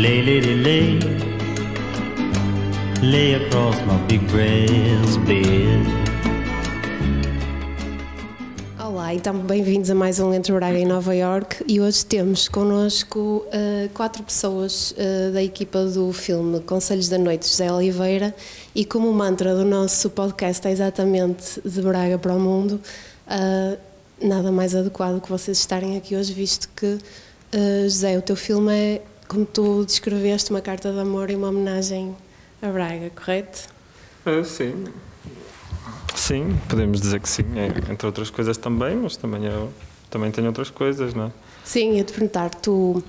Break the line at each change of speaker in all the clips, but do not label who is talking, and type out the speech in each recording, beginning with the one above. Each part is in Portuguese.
Lay, lady, lay, lay. Across my big bed.
Olá, então bem-vindos a mais um Entre Braga e Nova York. E hoje temos connosco uh, quatro pessoas uh, da equipa do filme Conselhos da Noite, José Oliveira, e como mantra do nosso podcast é exatamente de Braga para o mundo, uh, nada mais adequado que vocês estarem aqui hoje, visto que, José, o teu filme é, como tu descreveste, uma carta de amor e uma homenagem a Braga, correto?
sim. Sim, podemos dizer que sim, é, entre outras coisas também, mas também eu também tenho outras coisas, não é?
Sim, ia te perguntar, tu,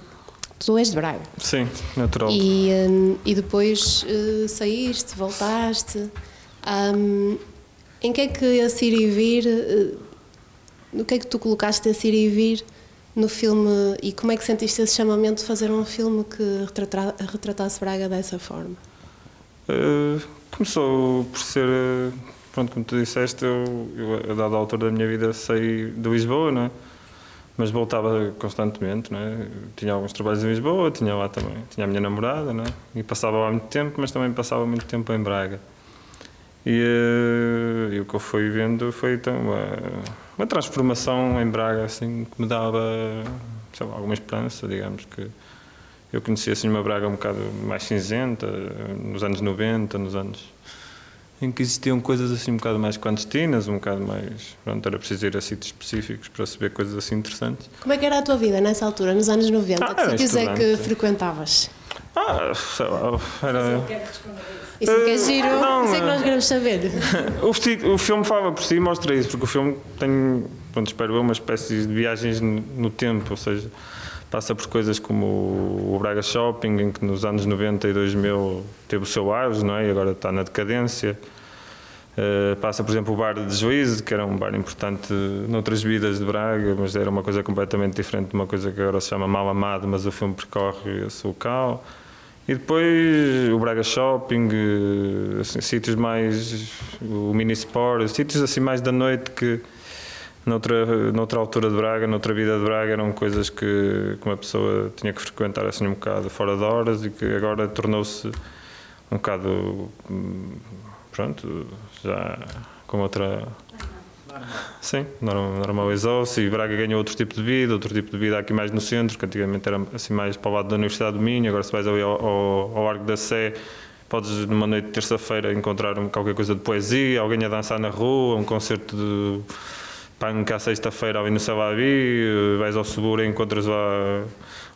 tu és de Braga.
Sim, natural.
E, um, e depois uh, saíste, voltaste. Um, em que é que a Siri e vir, uh, no que é que tu colocaste a Siri e vir no filme e como é que sentiste esse chamamento de fazer um filme que retrata, retratasse Braga dessa forma?
Uh, começou por ser pronto, como tu disseste, eu, eu a dada altura da minha vida saí de Lisboa, não é? Mas voltava constantemente, não é? Tinha alguns trabalhos em Lisboa, tinha lá também, tinha a minha namorada, não é? E passava lá muito tempo, mas também passava muito tempo em Braga. E, uh, e o que eu fui vendo foi então uma, transformação em Braga, assim, que me dava, sei lá, alguma esperança, digamos que eu conhecia assim uma Braga um bocado mais cinzenta, nos anos 90, nos anos em que existiam coisas assim um bocado mais clandestinas, um bocado mais. Pronto, era preciso ir a sítios específicos para saber coisas assim interessantes.
Como é que era a tua vida nessa altura, nos anos 90? Ah, que sítios é que frequentavas?
Ah, sei lá, era.
Isso é que é giro, não, isso é que nós queremos saber.
o, o filme fala por si e mostra isso, porque o filme tem, pronto, espero eu, uma espécie de viagens no, no tempo, ou seja, passa por coisas como o Braga Shopping, em que nos anos 90 e 2000 teve o seu auge, não é? E agora está na decadência. Uh, passa, por exemplo, o bar de Juízo, que era um bar importante noutras vidas de Braga, mas era uma coisa completamente diferente de uma coisa que agora se chama Mal Amado, mas o filme percorre esse local. E depois o Braga Shopping, eh, assim, sítios mais. o Mini Sport, sítios assim mais da noite que noutra, noutra altura de Braga, noutra vida de Braga, eram coisas que, que uma pessoa tinha que frequentar assim um bocado fora de horas e que agora tornou-se um bocado, hum, pronto, já com outra... Sim, normalizou-se e Braga ganhou outro tipo de vida, outro tipo de vida aqui mais no centro, que antigamente era assim mais para o lado da Universidade do Minho, agora se vais ao, ao, ao Arco da Sé, podes numa noite de terça-feira encontrar qualquer coisa de poesia, alguém a dançar na rua, um concerto de punk à sexta-feira ali no Salavi, vais ao Seguro e encontras lá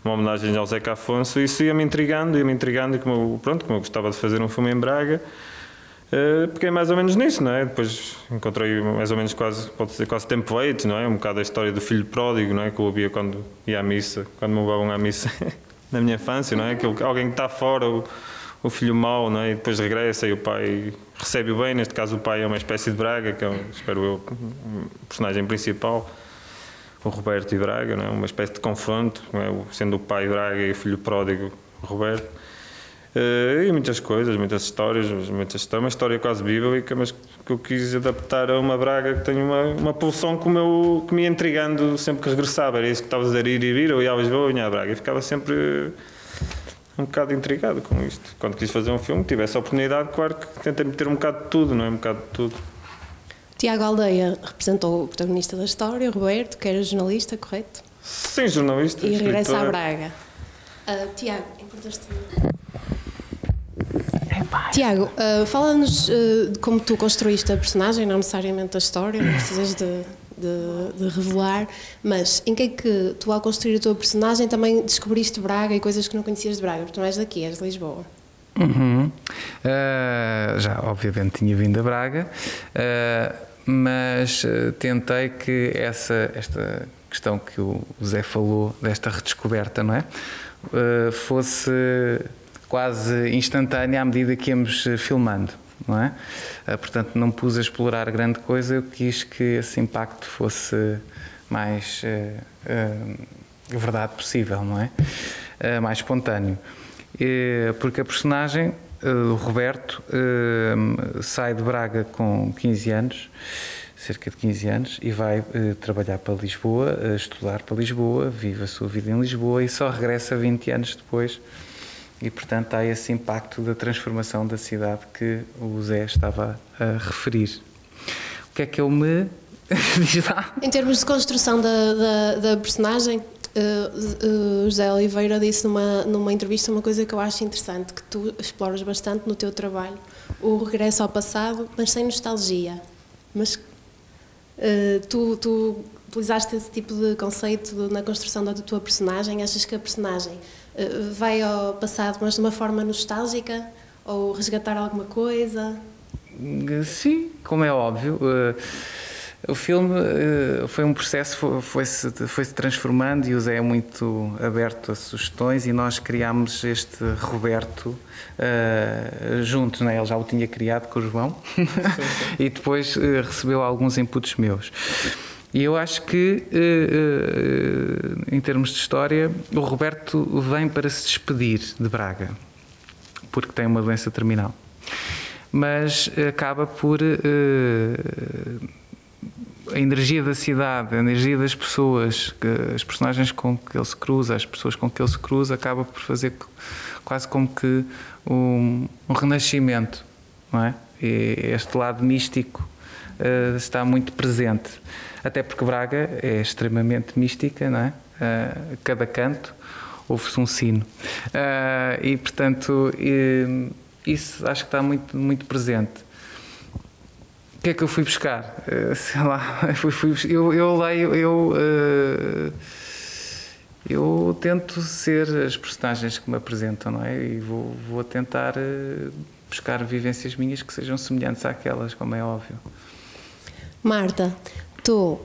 uma homenagem ao Zeca Afonso, isso ia-me intrigando, ia-me intrigando, e pronto, como eu gostava de fazer um filme em Braga, uh, peguei mais ou menos nisso, não é? Depois encontrei mais ou menos quase, pode dizer, quase template, não é? Um bocado a história do filho pródigo, não é? Que eu ouvia quando ia à missa, quando me levavam à missa na minha infância, não é? Que alguém que está fora, o, o filho mau, não é? E depois regressa e o pai recebe-o bem. Neste caso, o pai é uma espécie de Braga, que é, um, espero eu, um personagem principal, o Roberto e Braga, não é? Uma espécie de confronto, é? sendo o pai Braga e o filho pródigo, Roberto. Uh, e muitas coisas, muitas histórias, muitas histórias, uma história quase bíblica, mas que eu quis adaptar a uma Braga que tem uma, uma pulsão que, meu, que me ia intrigando sempre que regressava. Era isso que estava a dizer, ir e vir, eu ia a Lisboa, eu ia a Braga, e ficava sempre um bocado intrigado com isto. Quando quis fazer um filme, tivesse a oportunidade, claro que tentei meter um bocado de tudo, não é? Um bocado de tudo.
Tiago Aldeia representou o protagonista da história, Roberto, que era jornalista, correto?
Sim, jornalista.
E regressa a Braga. Uh, Tiago, importas-te. Tiago, uh, fala-nos uh, de como tu construíste a personagem, não necessariamente a história, não precisas de de, de, revelar, mas em que é que tu, ao construir a tua personagem, também descobriste Braga e coisas que não conhecias de Braga? Porque tu não és daqui, és de Lisboa.
Uhum. Uh, já, obviamente, tinha vindo a Braga, uh, mas uh, tentei que essa, esta questão que o Zé falou, desta redescoberta, não é? Fosse quase instantânea à medida que íamos filmando não é? Uh, portanto, não pus a explorar grande coisa, eu quis que esse impacto fosse mais verdade possível, não é? mais espontâneo. porque a personagem, o Roberto, sai de Braga com 15 anos, cerca de 15 anos, e vai trabalhar para Lisboa, estudar para Lisboa, vive a sua vida em Lisboa e só regressa 20 anos depois E, portanto, há esse impacto da transformação da cidade que o Zé estava a referir. O que é que eu me diz lá?
Em termos de construção da, da, da personagem, uh, uh, José Oliveira disse numa, numa entrevista uma coisa que eu acho interessante, que tu exploras bastante no teu trabalho, o regresso ao passado, mas sem nostalgia. Mas tu, tu utilizaste esse tipo de conceito na construção da tua personagem? Achas que a personagem vai ao passado, mas de uma forma nostálgica? Ou resgatar alguma coisa?
Sim, como é óbvio. O filme foi um processo, foi-se foi -se transformando e o Zé é muito aberto a sugestões e nós criámos este Roberto uh, juntos, né? ele já o tinha criado com o João e depois uh, recebeu alguns inputs meus. E eu acho que, uh, em termos de história, o Roberto vem para se despedir de Braga, porque tem uma doença terminal. Mas acaba por a energia da cidade, a energia das pessoas, as personagens com que ele se cruza, as pessoas com que ele se cruza, acaba por fazer quase como que um, um renascimento, não é? E este lado místico uh, está muito presente. Até porque Braga é extremamente mística, não é? Uh, cada canto ouve-se um sino. Uh, e, portanto, isso acho que está muito, muito presente. Que é que eu fui buscar? Uh, sei lá, fui, fui, eu, eu leio, eu, uh, eu tento ser as personagens que me apresentam, não é? E vou, vou tentar buscar vivências minhas que sejam semelhantes àquelas, como é óbvio.
Marta, tu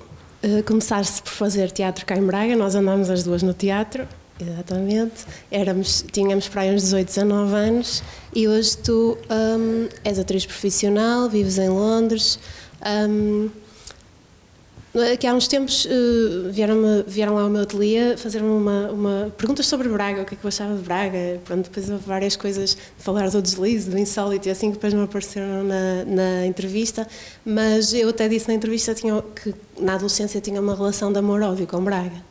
começaste por fazer teatro cá em Braga, nós andámos as duas no teatro, exatamente. Éramos, tínhamos para aí uns 18, 19 anos e hoje tu um, és atriz profissional, vives em Londres. Um, Aqui há uns tempos uh, vieram, vieram lá ao meu ateliê fazer-me uma, uma perguntas sobre Braga, o que é que eu achava de Braga. Pronto, depois houve várias coisas falar do deslize, do insólito e assim que depois me apareceram na, na entrevista. Mas eu até disse na entrevista tinha, que na adolescência tinha uma relação de amor-ódio com Braga.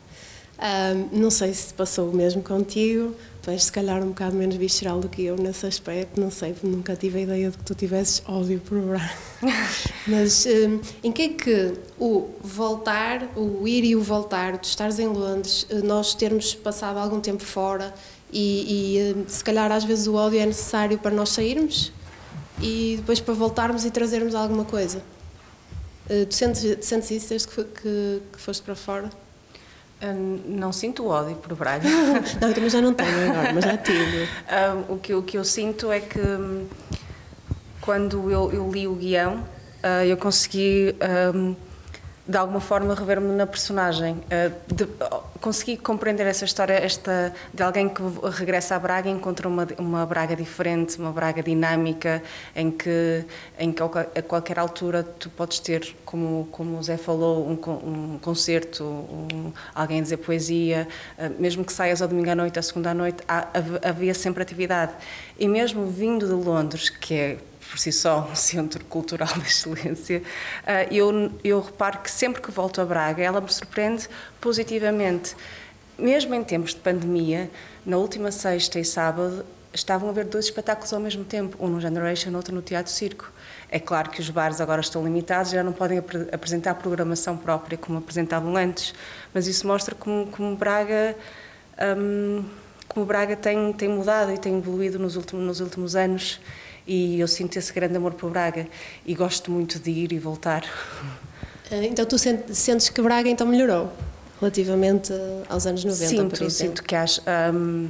Não sei se passou o mesmo contigo, tu és se calhar um bocado menos visceral do que eu nesse aspecto, não sei, nunca tive a ideia de que tu tivesses ódio por Braga. Mas um, em que é que o voltar, o ir e o voltar, tu estares em Londres, eh, nós termos passado algum tempo fora e, e se calhar às vezes o ódio é necessário para nós sairmos e depois para voltarmos e trazermos alguma coisa? Uh, tu sentes, sentes isso desde que, que, que foste para fora?
Não sinto ódio por Braga.
não, também já não tenho agora, mas já tive.
Um, o, que, o que eu sinto é que hum, quando eu, eu li o guião, uh, eu consegui. Um, de alguma forma rever-me na personagem. Uh, de, consegui compreender essa história esta, de alguém que regressa a Braga e encontra uma, uma Braga diferente, uma Braga dinâmica, em que, em que a qualquer altura tu podes ter, como, como o Zé falou, um, um concerto, um, alguém dizer poesia, uh, mesmo que saias ao domingo à noite, à segunda à noite, há, havia sempre atividade. E mesmo vindo de Londres, que é por si só um centro cultural de excelência, ah, eu, eu reparo que sempre que volto a Braga, ela me surpreende positivamente. Mesmo em tempos de pandemia, na última sexta e sábado, estavam a ver dois espetáculos ao mesmo tempo, um no Generation, outro no Teatro Circo. É claro que os bares agora estão limitados, já não podem ap apresentar programação própria como apresentavam antes, mas isso mostra como, como Braga. Hum, como Braga tem, tem mudado e tem evoluído nos últimos, nos últimos anos e eu sinto esse grande amor por Braga e gosto muito de ir e voltar.
Eh, então tu sentes que Braga então melhorou relativamente aos anos 90,
sinto,
por exemplo?
Sinto que, acho, um,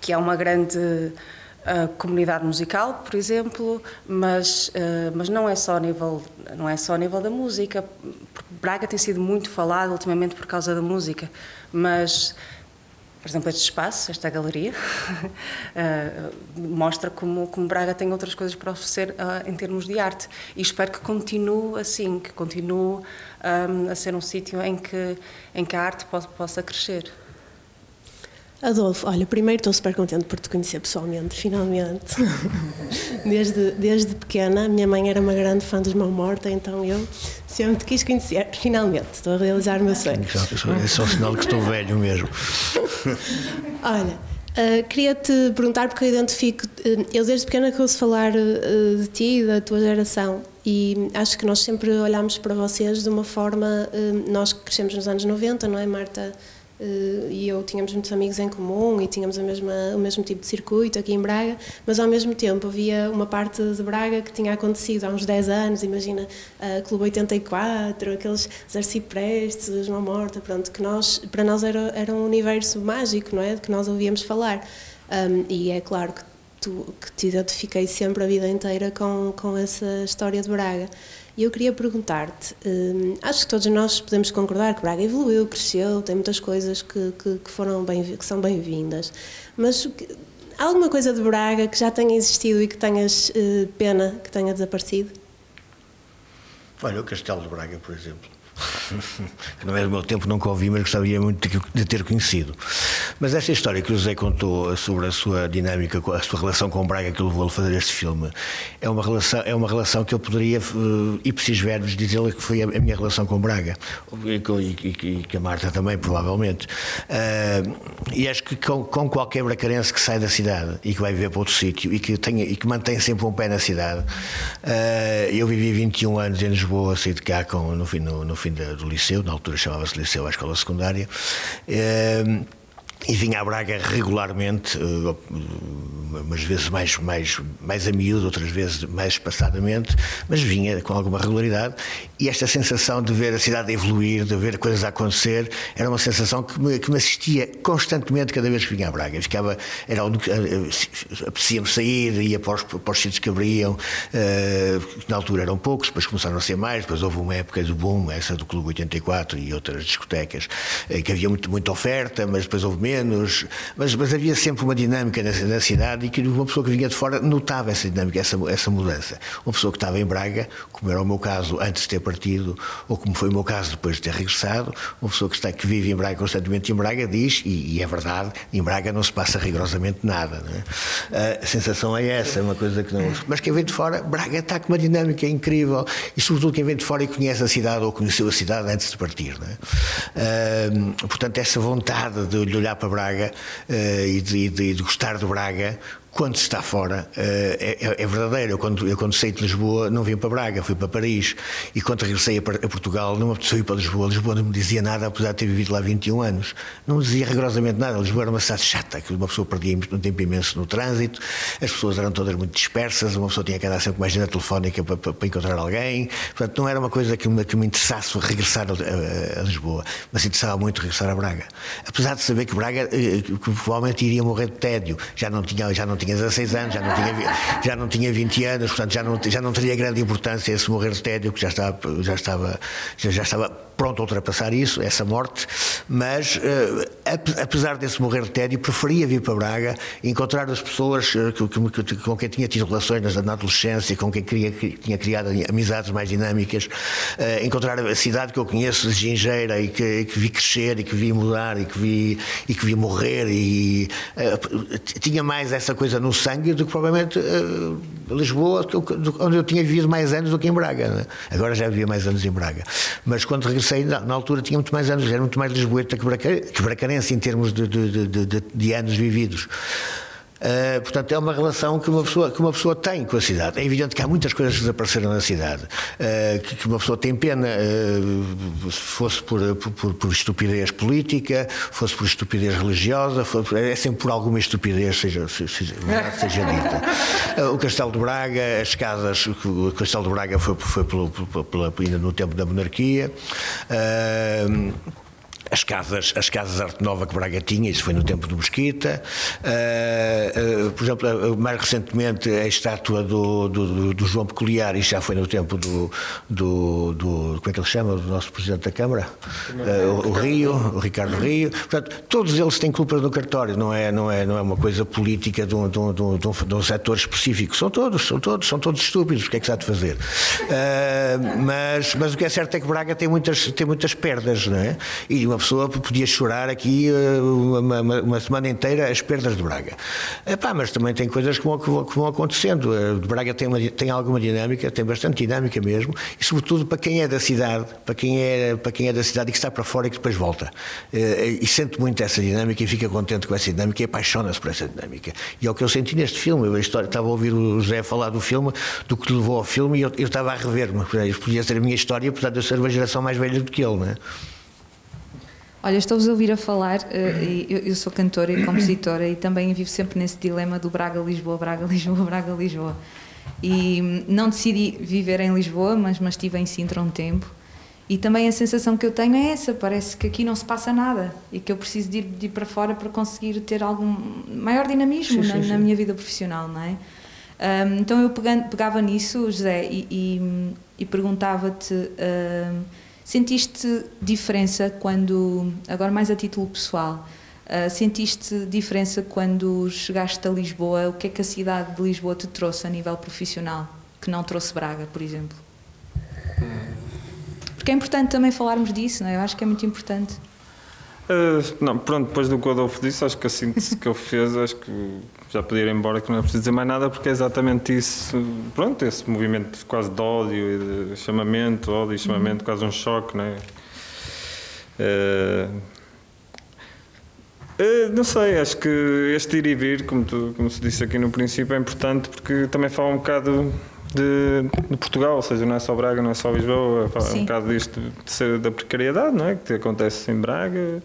que há uma grande uh, comunidade musical, por exemplo, mas, uh, mas não, é só a nível, não é só a nível da música. Braga tem sido muito falado ultimamente por causa da música, mas por exemplo, este espaço, esta galeria, uh, mostra como, como Braga tem outras coisas para oferecer uh, em termos de arte. E espero que continue assim, que continue um, a ser um sítio em que, em que a arte possa crescer.
Adolfo, olha, primeiro estou super contente por te conhecer pessoalmente, finalmente. desde, desde pequena, a minha mãe era uma grande fã dos Mão Morta, então eu sempre te quis conhecer, finalmente. Estou a realizar o meu sonho.
É só sinal que estou velho mesmo.
olha, Uh, Queria-te perguntar, porque eu identifico, uh, eu desde pequena que ouço falar uh, de ti e da tua geração, e acho que nós sempre olhamos para vocês de uma forma. nós crescemos nos anos 90, não é, Marta? Uh, e eu tínhamos muitos amigos em comum e tínhamos a mesma, o mesmo tipo de circuito aqui em Braga, mas ao mesmo tempo havia uma parte de Braga que tinha acontecido há uns 10 anos, imagina uh, Clube 84, aqueles os Arciprestes, os Mão Morta, pronto, que nós, para nós era, era um universo mágico, não é? De que nós ouvíamos falar. Um, e é claro que, tu, que te identifiquei sempre a vida inteira com, com essa história de Braga. E eu queria perguntar-te, hum, acho que todos nós podemos concordar que Braga evoluiu, cresceu, tem muitas coisas que, que, que foram bem, que são bem-vindas, mas há alguma coisa de Braga que já tenha existido e que tenhas uh, pena que tenha desaparecido?
Olha, o Castelo de Braga, por exemplo que não é do meu tempo, nunca ouvi, mas gostaria muito de ter conhecido. Mas esta história que o José contou sobre a sua dinâmica, a sua relação com Braga que levou a fazer este filme, é uma relação, é uma relação que eu poderia, uh, ipsis verbos, dizer-lhe que foi a, minha relação com Braga, e, e, e, que a Marta também, provavelmente. Uh, e acho que com, com, qualquer bracarense que sai da cidade e que vai viver para outro sítio e que, tenha, e que mantém sempre um pé na cidade, uh, eu vivi 21 anos em Lisboa, saí de cá com, no, no, no fim do liceu, na altura chamava-se Liceu à Escola Secundária. E vinha a Braga regularmente, eh, umas vezes mais, mais, mais a miúdo, outras vezes mais espaçadamente, mas vinha com alguma regularidade. E esta sensação de ver a cidade evoluir, de ver coisas a acontecer, era uma sensação que me, que me assistia constantemente cada vez que vinha a Braga. ficava, era eh, apetecia-me sair, ia para os, para os sítios que abriam, na altura eram poucos, depois começaram a ser mais, depois houve uma época do boom, essa do Clube 84 e outras discotecas, que havia muito, muita oferta, mas depois houve menos, mas, mas havia sempre uma dinâmica na, na, cidade e que uma pessoa que vinha de fora notava essa dinâmica, essa, essa mudança. Uma pessoa que estava em Braga, como era o meu caso antes de ter partido, ou como foi o meu caso depois de ter regressado, uma pessoa que, está, que vive em Braga constantemente em Braga diz, e, e é verdade, em Braga não se passa rigorosamente nada. É? A sensação é essa, é uma coisa que não. Mas quem vem de fora, Braga está com uma dinâmica incrível, e sobretudo quem vem de fora e conhece a cidade ou conheceu a cidade antes de partir. É? Uh, portanto, essa vontade de olhar para Braga uh, e, de, de, de gostar de Braga quando se está fora, eh, é, é, verdadeiro. Eu quando, eu, quando saí de Lisboa, não vim para Braga, fui para Paris. E quando regressei a, Portugal, não me apeteceu ir para Lisboa. Lisboa não me dizia nada, apesar de ter vivido lá 21 anos. Não me dizia rigorosamente nada. Lisboa era uma cidade chata, que uma pessoa perdia um tempo imenso no trânsito, as pessoas eram todas muito dispersas, uma pessoa tinha que andar sempre com uma agenda telefónica para, para, para, encontrar alguém. Portanto, não era uma coisa que me, que me interessasse regressar a, a, a, Lisboa, mas interessava muito regressar a Braga. Apesar de saber que Braga eh, que, provavelmente iria morrer de tédio, já não tinha, já não tinha tinha 16 anos, já não tinha, já não tinha 20 anos, portanto já não, já não teria grande importância esse morrer de tédio, que já estava, já estava, já, já estava pronto a ultrapassar isso, essa morte, mas uh, apesar desse morrer de tédio, preferia vir para Braga, encontrar as pessoas que, com quem tinha tido relações na, adolescência, com quem tinha criado amizades mais dinâmicas, uh, encontrar a cidade que eu conheço de Gingeira e que, que, vi crescer e que vi mudar e que vi, e que vi morrer e tinha mais essa coisa no sangue do que provavelmente Lisboa, onde eu tinha vivido mais anos do que em Braga. Né? Agora já vivia mais anos em Braga. Mas quando regressei, na altura tinha muito mais anos, era muito mais lisboeta que bracarense em termos de, de, de, de anos vividos. Uh, portanto, é uma relação que uma, pessoa, que uma pessoa tem com a cidade. É evidente que há muitas coisas que desapareceram na cidade, uh, que, que, uma pessoa tem pena, uh, fosse por, por, por, estupidez política, fosse por estupidez religiosa, é sempre por alguma estupidez, seja, seja, seja dita. o Castelo de Braga, as casas, o Castelo de Braga foi, foi pelo, pelo, pelo, ainda no tempo da monarquia as casas, as casas Arte Nova que Braga tinha, isso foi no tempo do Mesquita. Uh, uh, por exemplo, uh, mais recentemente a estátua do, do, do, João Peculiar, isso já foi no tempo do, do, do, Como é que ele chama? Do nosso Presidente da Câmara? o, o Rio, o Ricardo Rio. Portanto, todos eles têm culpa no cartório, não é, não é, não é uma coisa política de um, de, um, de, um, de um setor específico. São todos, são todos, são todos estúpidos. O que é que se há de fazer? mas, mas o que é certo é que Braga tem muitas, tem muitas perdas, não é? E uma uma pessoa podia chorar aqui uh, uma, uma, uma, semana inteira as perdas de Braga. Epá, mas também tem coisas que vão, que vão, que vão acontecendo. Uh, Braga tem, uma, tem alguma dinâmica, tem bastante dinâmica mesmo, e sobretudo para quem é da cidade, para quem é, para quem é da cidade e que está para fora e que depois volta. Uh, e sente muito essa dinâmica e fica contente com essa dinâmica e apaixona-se por essa dinâmica. E é o que eu senti neste filme. Eu história, estava a ouvir o José falar do filme, do que levou ao filme, e eu, eu estava a rever-me. Podia ser a minha história, apesar de eu ser uma geração mais velha do que ele, não é?
Olha, estou-vos a ouvir a falar, uh, eu, eu, sou cantora e compositora e também vivo sempre nesse dilema do Braga-Lisboa, Braga-Lisboa, Braga-Lisboa. E hum, não decidi viver em Lisboa, mas, mas estive em Sintra um tempo. E também a sensação que eu tenho é essa: parece que aqui não se passa nada e que eu preciso de ir, de ir para fora para conseguir ter algum maior dinamismo sim, na, sim, na, minha vida profissional, não é? Um, então eu pegando, pegava nisso, José, e, e, e perguntava-te: um, sentiste diferença quando, agora mais a título pessoal, uh, sentiste diferença quando chegaste a Lisboa? O que é que a cidade de Lisboa te trouxe a nível profissional que não trouxe Braga, por exemplo? Porque é importante também falarmos disso, não é? Eu acho que é muito importante.
Uh, não, pronto, depois do que o Adolfo disse, acho que a síntese que ele fez, acho que já podia ir embora, que não é preciso dizer mais nada, porque é exatamente isso, pronto, esse movimento quase de ódio e de chamamento, ódio e chamamento, uhum. quase um choque, não é? Uh, uh, não sei, acho que este ir e vir, como, tu, como se disse aqui no princípio, é importante porque também fala um bocado de, de, Portugal, ou seja, não é só Braga, não é só Lisboa, é um bocado disto de ser da precariedade, não é? Que acontece em Braga,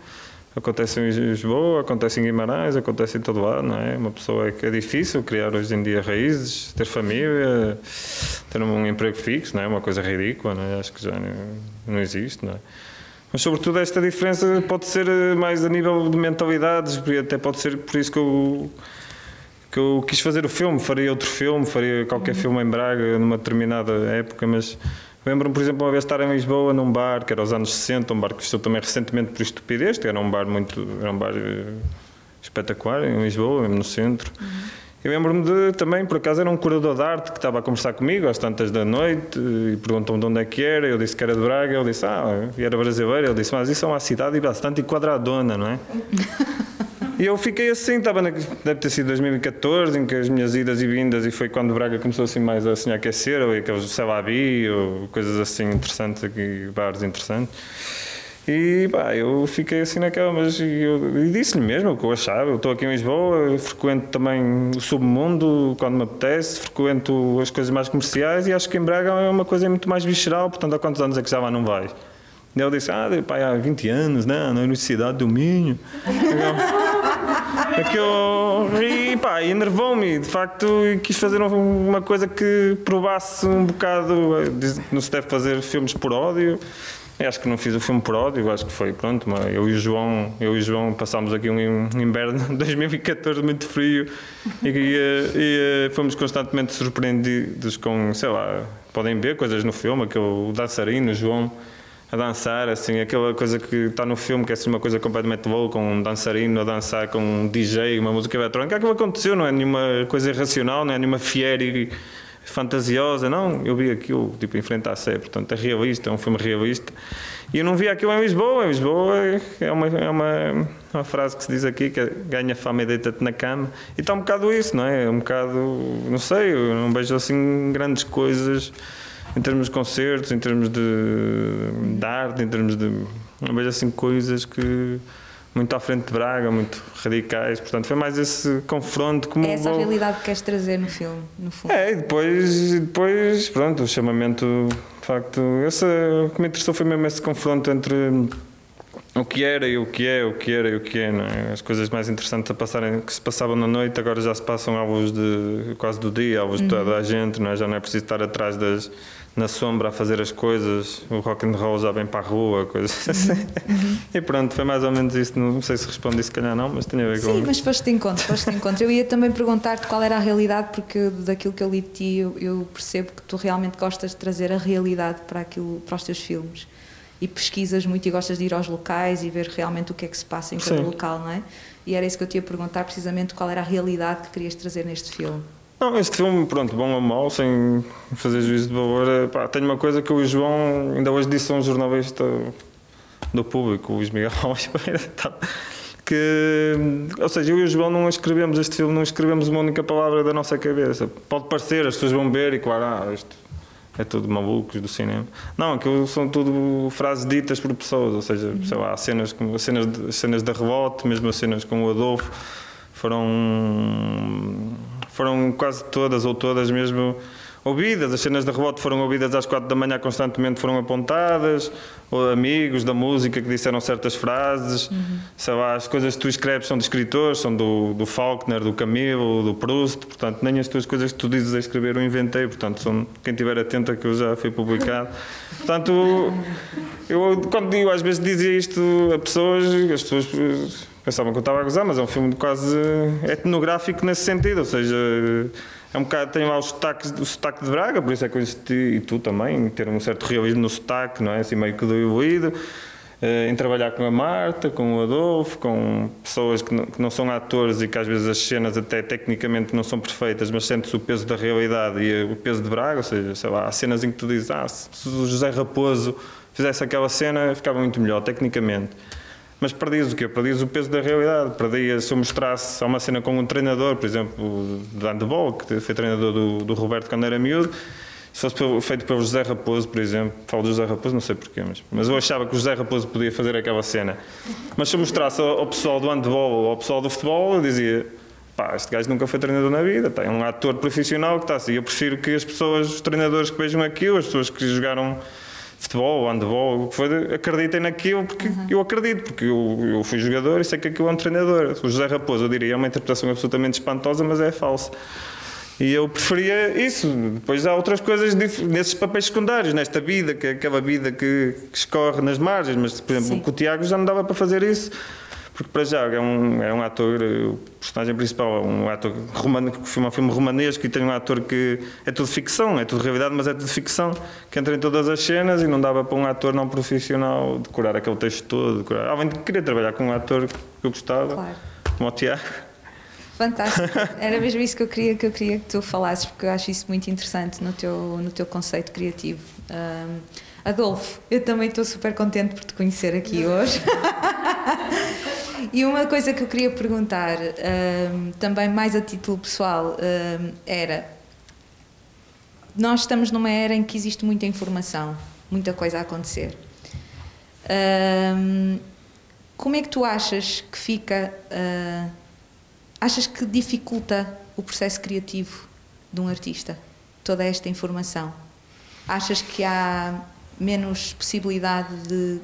acontece em Lisboa, acontece em Guimarães, acontece em todo lado, não é? Uma pessoa é que é difícil criar hoje em dia raízes, ter família, ter um emprego fixo, não é? Uma coisa ridícula, não é? Acho que já não, não existe, não é? Mas, sobretudo, esta diferença pode ser mais a nível de mentalidades, até pode ser por isso que eu que eu quis fazer o filme, faria outro filme, faria qualquer filme em Braga numa determinada época, mas lembro-me, por exemplo, uma vez estar em Lisboa num bar, que era aos anos 60, um bar que estou também recentemente por estupidez, que era um bar muito, era um bar eh, espetacular em Lisboa, mesmo no centro. Uhum. Eu lembro-me de também, por acaso, era um curador de arte que estava a conversar comigo às tantas da noite e perguntou-me de onde é que era. Eu disse que era de Braga. Ele disse, ah, e era brasileiro. Ele disse, mas isso é uma cidade bastante enquadradona, não é? E eu fiquei assim, estava na, deve ter sido 2014, em que as minhas idas e vindas, e foi quando Braga começou assim mais a aquecer, ou aqueles Celabi, ou coisas assim interessantes aqui, bares interessantes. E pá, eu fiquei assim naquela, mas eu, disse-lhe mesmo o que eu achava. Eu estou aqui em Lisboa, frequento também o submundo quando me apetece, frequento as coisas mais comerciais e acho que em Braga é uma coisa muito mais visceral. Portanto, há quantos anos é que já lá não vais? E ele disse: Ah, pai, há 20 anos, né? na Universidade do Minho. É que eu. E pá, enervou-me. De facto, quis fazer uma coisa que provasse um bocado. Não se deve fazer filmes por ódio. Eu acho que não fiz o filme por ódio, acho que foi, pronto, mas eu e o João, eu e o João passámos aqui um inverno de 2014 muito frio e, e, e, fomos constantemente surpreendidos com, sei lá, podem ver coisas no filme, aquele dançarino, o João, a dançar, assim, aquela coisa que está no filme, que é assim uma coisa completamente louca, um dançarino a dançar com um DJ, uma música eletrónica, aquilo aconteceu, não é nenhuma coisa irracional, não é nenhuma fiere fantasiosa, não, eu vi aquilo, tipo, em frente à sé, portanto é realista, é um filme realista, e eu não vi aquilo em Lisboa, em Lisboa é uma, é uma, uma frase que se diz aqui, que é, ganha fama e deita-te na cama, e está um bocado isso, não é, é um bocado, não sei, eu não vejo assim grandes coisas em termos de concertos, em termos de, de arte, em termos de. Eu vejo assim coisas que muito à frente de Braga, muito radicais, portanto foi mais esse confronto como
é essa vou... realidade que queres trazer no filme, no fundo.
É, e depois, depois pronto, o chamamento, de facto, essa, o que me interessou foi mesmo esse confronto entre o que era e o que é, o que era e o que é, não é? As coisas mais interessantes a passarem, que se passavam na noite, agora já se passam à luz de quase do dia, à luz uhum. de toda a gente, não é? Já não é preciso estar atrás das na sombra a fazer as coisas, o rock and roll já vem para a rua, coisas assim. Uhum. E pronto, foi mais ou menos isso. Não sei se respondi, se calhar não, mas tinha a ver com.
Sim, mas foste de encontro, foste de encontro. Eu ia também perguntar-te qual era a realidade, porque daquilo que eu li de ti, eu, eu, percebo que tu realmente gostas de trazer a realidade para, aquilo, para os teus filmes. E pesquisas muito e gostas de ir aos locais e ver realmente o que é que se passa em cada Sim. local, não é? E era isso que eu te ia perguntar, precisamente qual era a realidade que querias trazer neste filme.
Não, este filme, pronto, bom ou mau, sem fazer juízo de valor, é, pá, tenho uma coisa que o João ainda hoje disse a um jornalista do público, o Luís Miguel Oliveira, tá, que, ou seja, eu e o João não escrevemos este filme, não escrevemos uma única palavra da nossa cabeça. Pode parecer, as pessoas vão ver e claro, ah, isto é tudo malucos do cinema. Não, aquilo são tudo frases ditas por pessoas, ou seja, sei lá, cenas, como, cenas, cenas da revote, mesmo as cenas com o Adolfo, foram, foram quase todas ou todas mesmo ouvidas. As cenas de rebote foram ouvidas às quatro da manhã constantemente, foram apontadas. Ou amigos da música que disseram certas frases. Uhum. Sei lá, as coisas que tu escreves são de escritores, são do, do Faulkner, do Camilo, do Proust. Portanto, nem as tuas coisas que tu dizes a escrever eu inventei. Portanto, são, quem estiver atento a que eu já fui publicado. Portanto, eu quando digo, às vezes dizia isto a pessoas, as pessoas pensavam que eu estava a gozar, mas é um filme quase etnográfico nesse sentido. Ou seja é um bocado, tem lá o sotaque, o sotaque de Braga, por isso é que eu insisti, e tu também, ter um certo realismo no sotaque, não é? Assim meio que doído, eh, em trabalhar com a Marta, com o Adolfo, com pessoas que não, que não, são atores e que às vezes as cenas até tecnicamente não são perfeitas, mas sentes o peso da realidade e o peso de Braga, ou seja, sei lá, há cenas em que tu dizes, ah, se o José Raposo fizesse aquela cena, ficava muito melhor, tecnicamente mas perdias o quê? Perdias o peso da realidade. Perdias, se eu mostrasse uma cena com um treinador, por exemplo, de handball, que foi treinador do, do Roberto quando era miúdo, se fosse feito pelo José Raposo, por exemplo, falo do José Raposo, não sei porquê, mas, mas eu achava que o José Raposo podia fazer aquela cena. Mas se eu mostrasse ao, ao pessoal do handball ou ao pessoal do futebol, eu dizia: pá, este gajo nunca foi treinador na vida, tem um ator profissional que está assim. Eu prefiro que as pessoas, os treinadores que vejam aquilo, as pessoas que jogaram futebol, handball, o que for, acreditem naquilo porque uhum. eu acredito, porque eu, eu, fui jogador e sei que aquilo é um treinador. O José Raposo, eu diria, é uma interpretação absolutamente espantosa, mas é falsa. E eu preferia isso. Depois há outras coisas nesses papéis secundários, nesta vida, que é aquela vida que, que escorre nas margens, mas, por exemplo, Sim. com o Tiago já não dava para fazer isso porque para já é um, é um ator, o personagem principal é um ator romano, que filma um filme romanesco e tem um ator que é tudo ficção, é tudo realidade, mas é tudo ficção, que entra em todas as cenas e não dava para um ator não profissional decorar aquele texto todo. Decorar. Além de querer trabalhar com um ator que eu gostava, claro. como o Tiago.
Fantástico. Era mesmo isso que eu queria que eu queria que tu falasses, porque eu acho isso muito interessante no teu no teu conceito criativo. Um, Adolfo, eu também estou super contente por te conhecer aqui hoje. E uma coisa que eu queria perguntar, um, também mais a título pessoal, um, era: nós estamos numa era em que existe muita informação, muita coisa a acontecer. Um, como é que tu achas que fica? Uh, achas que dificulta o processo criativo de um artista? Toda esta informação? Achas que há menos possibilidade de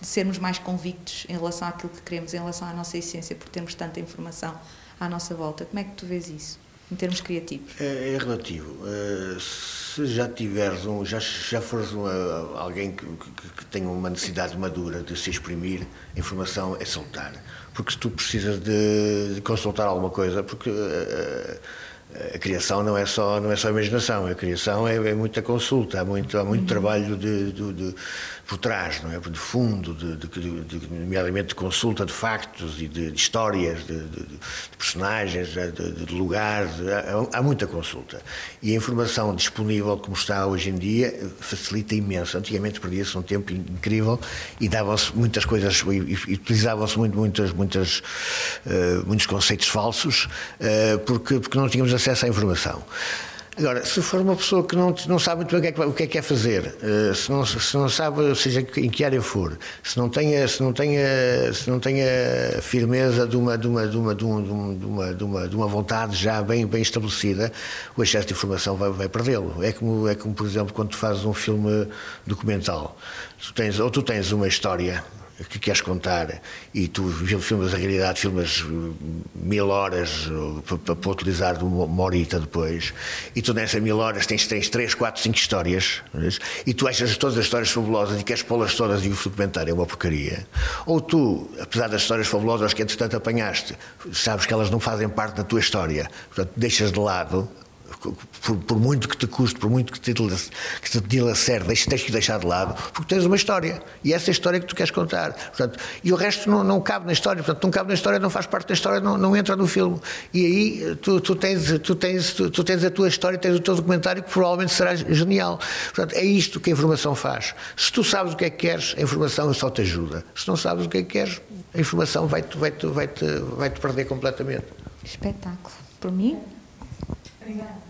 de sermos mais convictos em relação àquilo que queremos, em relação à nossa essência, porque temos tanta informação à nossa volta. Como é que tu vês isso, em termos criativos?
É, é relativo. Uh, se já tiveres um, já, já fores um, uh, alguém que, que, que, tenha uma necessidade madura de se exprimir, a informação é soltar. Porque se tu precisas de, de consultar alguma coisa, porque uh, a criação não é só não é só imaginação a criação é, é muita consulta há muito há muito uhum. trabalho de, de, de, por trás não é? De fundo de, de, nomeadamente de consulta de factos e de, histórias de, personagens de, lugares há, há, muita consulta. E a informação disponível como está hoje em dia facilita imenso. Antigamente perdia-se um tempo incrível e davam-se muitas coisas e, e utilizavam-se muito muitas muitas uh, muitos conceitos falsos uh, porque porque não tínhamos acesso à informação. Agora, se for uma pessoa que não, não sabe muito bem o que é que, que, é que é fazer, uh, se, não, se não sabe, seja em que área for, se não tenha, se não tenha, se não tenha firmeza de uma, de uma, de uma, de uma, de uma, de uma, de uma vontade já bem, bem estabelecida, o excesso de informação vai, vai perdê-lo. É como, é como, por exemplo, quando tu fazes um filme documental. Tu tens, ou tu tens uma história que queres contar e tu filmas a realidade, filmas mil horas para, para utilizar uma horita depois e tu nessas mil horas tens, tens três, quatro, cinco histórias é? e tu achas todas as histórias fabulosas e queres pô-las todas e o documentário é uma porcaria ou tu, apesar das histórias fabulosas que entretanto apanhaste, sabes que elas não fazem parte da tua história portanto deixas de lado por, por, muito que te custe, por muito que te, que te dilacere, tens que deixar de lado, porque tens uma história. E essa é a história que tu queres contar. Portanto, e o resto não, não cabe na história. Portanto, não cabe na história, não faz parte da história, não, não entra no filme. E aí tu, tu, tens, tu, tens, tu, tu, tens a tua história, tens o teu documentário que provavelmente será genial. Portanto, é isto que a informação faz. Se tu sabes o que é que queres, a informação só te ajuda. Se não sabes o que é que queres, a informação vai-te vai -te, vai -te, vai -te perder completamente.
Espetáculo. Por mim?
Obrigada.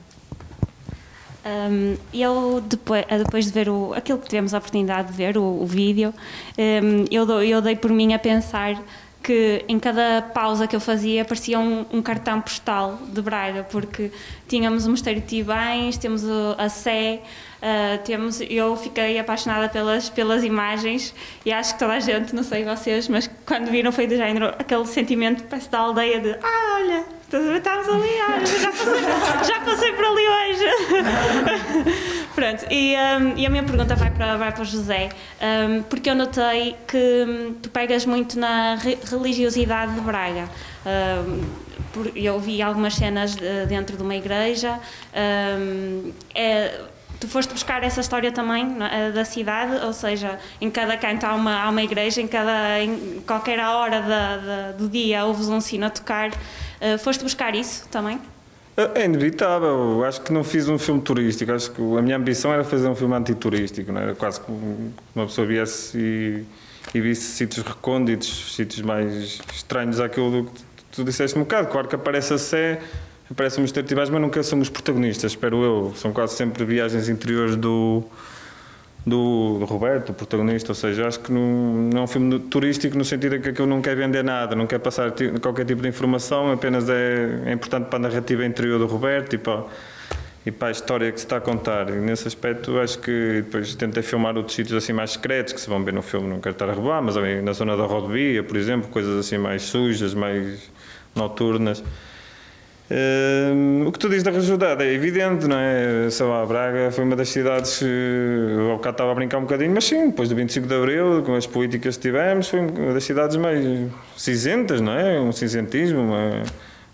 Um, eu, depois, depois de ver o, aquilo que tivemos a oportunidade de ver, o, o vídeo, um, eu, eu dei por mim a pensar que em cada pausa que eu fazia aparecia um, um, cartão postal de Braga, porque tínhamos o Mosteiro de Tibães, temos a Sé, uh, temos, eu fiquei apaixonada pelas, pelas imagens e acho que toda a gente, não sei vocês, mas quando viram foi do género aquele sentimento parece da aldeia de ah, olha, estamos ali, olha, já passei, já passei por ali hoje. Pronto, e, um, e, a minha pergunta vai para, vai para o José, um, porque eu notei que hum, tu pegas muito na religiosidade de Braga. Um, eu vi algumas cenas dentro de uma igreja. É, tu foste buscar essa história também é, da cidade, ou seja, em cada canto há uma, há uma igreja, em, cada, em qualquer hora da, da, do dia ouves um sino a tocar. Uh, foste buscar isso também?
É, é inevitável. Acho que não fiz um filme turístico. Acho que a minha ambição era fazer um filme antiturístico. Não era quase que uma pessoa viesse e, e visse sítios recônditos, sítios mais estranhos àquilo que tu disseste um bocado. Claro que aparece a Sé, aparece Mosteiro de mas nunca somos protagonistas, espero eu. São quase sempre viagens interiores do do, Roberto, o protagonista, ou seja, acho que não, não é um filme turístico no sentido em que aquilo não quer vender nada, não quer passar qualquer tipo de informação, apenas é, é importante para a narrativa interior do Roberto e para, e para a história que se está a contar. E nesse aspecto acho que depois tentei filmar outros sítios assim mais secretos que se vão ver no filme, não quero estar a roubar, mas na zona da rodovia, por exemplo, coisas assim mais sujas, mais noturnas. Uh, o que tu dizes da regionalidade é evidente, não é? Sei lá, Braga foi uma das cidades, eu ao bocado estava a brincar um bocadinho, mas sim, depois do 25 de Abril, com as políticas que tivemos, foi uma das cidades mais cinzentas, não é? Um cinzentismo, uma,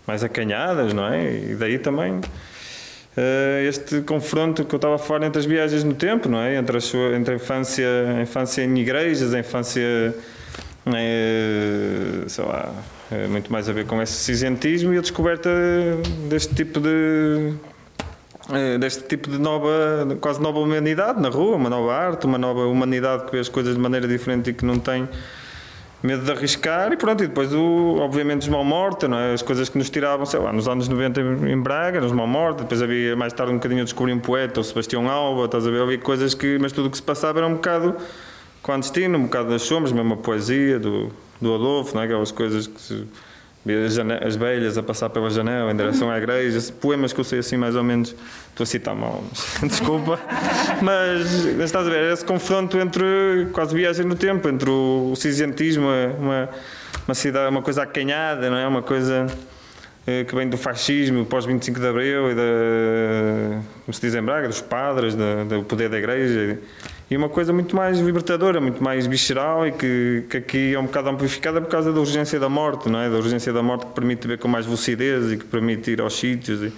mais acanhadas, não é? E daí também uh, este confronto que eu estava a falar entre as viagens no tempo, não é? Entre a, sua, entre a infância, a infância em igrejas, a infância, é, sei lá é muito mais a ver com esse cinzentismo e a descoberta deste tipo de é, deste tipo de nova, quase nova humanidade na rua, uma nova arte, uma nova humanidade que vê as coisas de maneira diferente e que não tem medo de arriscar e pronto, e depois o, obviamente os mal morta, não é? as coisas que nos tiravam, sei lá, nos anos 90 em Braga, nos mal morta, depois havia mais tarde um bocadinho a descobrir um poeta, o Sebastião Alba, estás a ver, havia coisas que, mas tudo o que se passava era um bocado clandestino, um bocado das sombras, mesmo a poesia do, do Adolfo, não é? aquelas coisas que se as velhas a passar pela janela em direção à igreja, poemas que eu sei assim mais ou menos, estou a citar mal, desculpa, mas estás a ver, esse confronto entre quase viagem no tempo, entre o, o cinzentismo, uma, uma cidade, uma coisa acanhada, não é? Uma coisa eh, que vem do fascismo pós 25 de Abril e da, como se diz em Braga, dos padres, da, do poder da igreja e uma coisa muito mais libertadora, muito mais visceral e que, que aqui é um bocado amplificada por causa da urgência da morte, não é? Da urgência da morte que permite ver com mais lucidez e que permite ir aos sítios. E,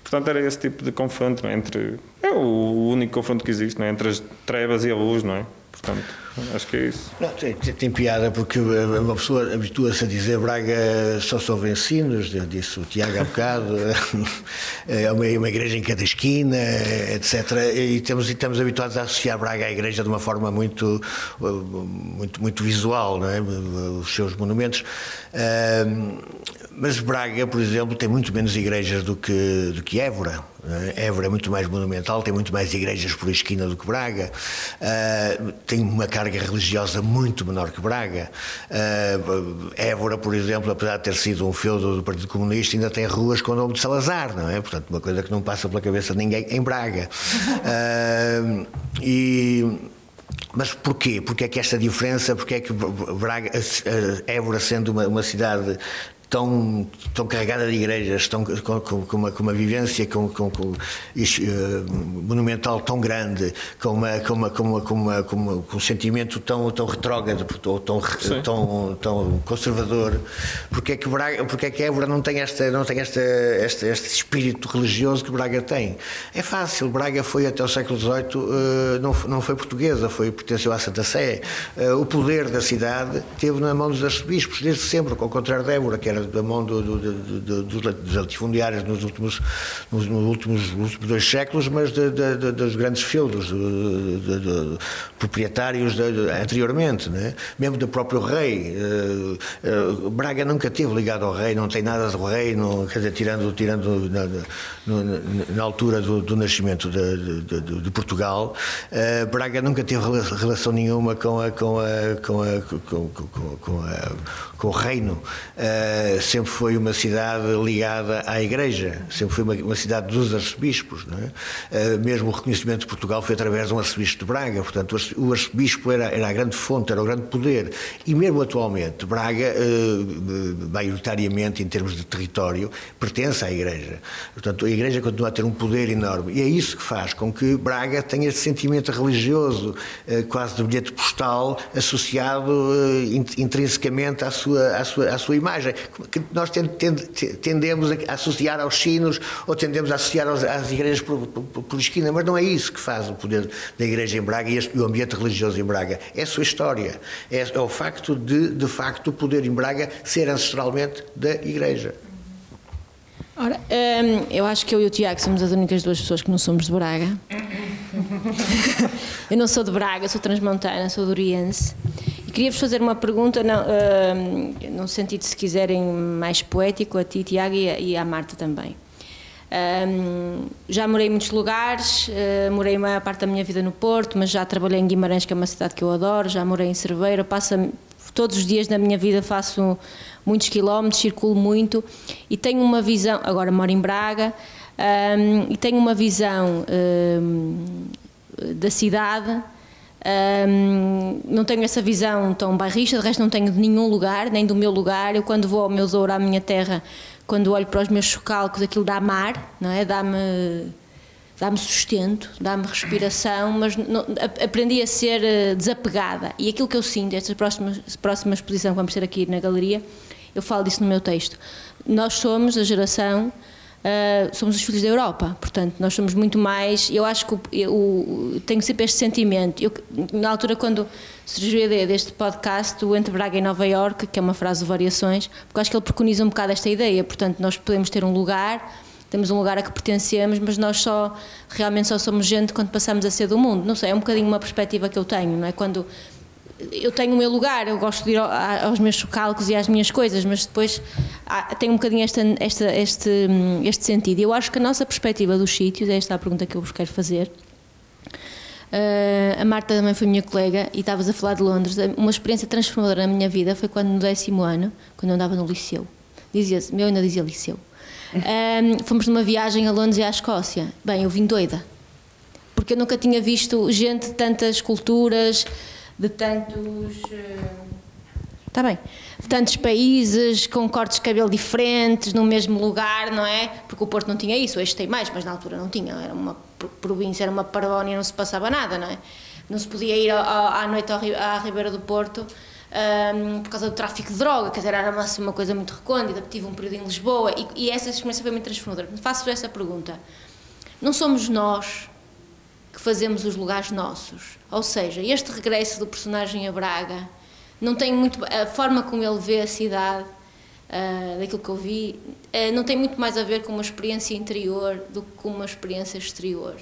portanto, era esse tipo de confronto é? entre. É o único confronto que existe, não é? Entre as trevas e a luz, não é? Portanto, acho que é isso.
Não, tem, tem, piada porque uma pessoa habitua-se a dizer Braga só soube ensinos, disse o Tiago há bocado, é uma, uma, igreja em cada esquina, etc. E estamos, estamos habituados a associar Braga à igreja de uma forma muito, muito, muito visual, não é? os seus monumentos. Mas Braga, por exemplo, tem muito menos igrejas do que, do que Évora. É? Évora é muito mais monumental, tem muito mais igrejas por esquina do que Braga. Uh, tem uma carga religiosa muito menor que Braga. Uh, Évora, por exemplo, apesar de ter sido um feudo do Partido Comunista, ainda tem ruas com o nome de Salazar, não é? Portanto, uma coisa que não passa pela cabeça de ninguém em Braga. Uh, e mas porquê? Porque é que esta diferença, porque é que Braga, Évora sendo uma, uma cidade tão, tão carregada de igrejas, tão, com, com, uma, com uma vivência com, com, com, uh, monumental tão grande, com, uma, com, uma, com, uma, com, uma, com, uma, com um sentimento tão, tão retrógrado, tão, tão, tão conservador, porque é que, Braga, porque é que Évora não tem, esta, não tem esta, este, este espírito religioso que Braga tem? É fácil, Braga foi até o século XVIII, uh, não, não foi portuguesa, foi, pertenceu à Santa Sé. Uh, o poder da cidade teve na mão dos arcebispos, desde sempre, ao contrário de Évora, que era da mão do, do, do, dos latifundiários nos últimos, nos, últimos, últimos, dois séculos, mas de, de, dos grandes feudos proprietários anteriormente, né? mesmo do próprio rei. Eh, eh, Braga nunca teve ligado ao rei, não tem nada do rei, não, quer dizer, tirando, tirando na, na, na altura do, nascimento de, de, Portugal, eh, Braga nunca teve relação nenhuma com a, com a, com a, com, com, a, com o reino sempre foi uma cidade ligada à Igreja, sempre foi uma, uma cidade dos arcebispos. É? Uh, mesmo o reconhecimento de Portugal foi através de um arcebispo de Braga, portanto, o arcebispo era, era a grande fonte, era o grande poder. E mesmo atualmente, Braga, uh, maioritariamente em termos de território, pertence à Igreja. Portanto, a Igreja continua a ter um poder enorme. E é isso que faz com que Braga tenha esse sentimento religioso, uh, quase de bilhete postal, associado intrinsecamente à sua, à, sua, à sua imagem, que nós tendemos a associar aos sinos ou tendemos a associar às igrejas por, por, por, esquina, mas não é isso que faz o poder da igreja em Braga e, este, o ambiente religioso em Braga. É a sua história. É, é o facto de, de facto, o poder em Braga ser ancestralmente da igreja.
Ora, hum, eu acho que eu e o Tiago somos as únicas duas pessoas que não somos de Braga. eu não sou de Braga, sou transmontana, sou duriense. Queria-vos fazer uma pergunta, não, uh, no sentido, se quiserem, mais poético, a ti, Tiago, e a, e à Marta também. Um, já morei em muitos lugares, uh, morei a maior parte da minha vida no Porto, mas já trabalhei em Guimarães, que é uma cidade que eu adoro, já morei em Cerveira, passo todos os dias da minha vida faço muitos quilómetros, circulo muito e tenho uma visão, agora moro em Braga, um, e tenho uma visão um, da cidade um, não tenho essa visão tão bairrista, de resto não tenho de nenhum lugar, nem do meu lugar. Eu quando vou ao meu Douro, à minha terra, quando olho para os meus chocalcos, aquilo dá mar, não é? Dá-me dá-me sustento, dá-me respiração, mas não, aprendi a ser eh, desapegada. E aquilo que eu sinto, esta próxima, próxima exposição que vamos ter aqui na galeria, eu falo disso no meu texto. Nós somos a geração uh, somos os filhos da Europa, portanto, nós somos muito mais. Eu acho que eu, tenho sempre este sentimento. Eu, na altura, quando surgiu a ideia deste podcast, o Entre Braga e Nova York, que é uma frase de variações, porque acho que ele preconiza um bocado esta ideia. Portanto, nós podemos ter um lugar temos um lugar a que pertencemos, mas nós só realmente só somos gente quando passamos a ser do mundo. Não sei, é um bocadinho uma perspectiva que eu tenho, não é? Quando eu tenho o meu lugar, eu gosto de ir aos meus chocalcos e às minhas coisas, mas depois tem um bocadinho esta, esta, este, este sentido. Eu acho que a nossa perspectiva dos sítios, é esta a pergunta que eu vos quero fazer. Uh, a Marta também foi minha colega e estavas a falar de Londres. Uma experiência transformadora na minha vida foi quando no décimo ano, quando eu andava no liceu. Dizia-se, meu ainda dizia liceu. Fomos numa viagem a Londres e à Escócia. Bem, eu vim doida. Porque eu nunca tinha visto gente de tantas culturas, de tantos. Está bem. De tantos países, com cortes de cabelo diferentes, no mesmo lugar, não é? Porque o Porto não tinha isso, hoje tem mais, mas na altura não tinha. Era uma província, era uma parónia, não se passava nada, não é? Não se podia ir à noite à Ribeira do Porto um, por causa do tráfico de droga, quer dizer, era uma, uma coisa muito recôndita. Tive um período em Lisboa e, e essa experiência foi muito transformadora. Faço essa pergunta. Não somos nós que fazemos os lugares nossos. Ou seja, este regresso do personagem a Braga não tem muito a forma como ele vê a cidade, uh, daquilo que eu vi, uh, não tem muito mais a ver com uma experiência interior do que com uma experiência exterior.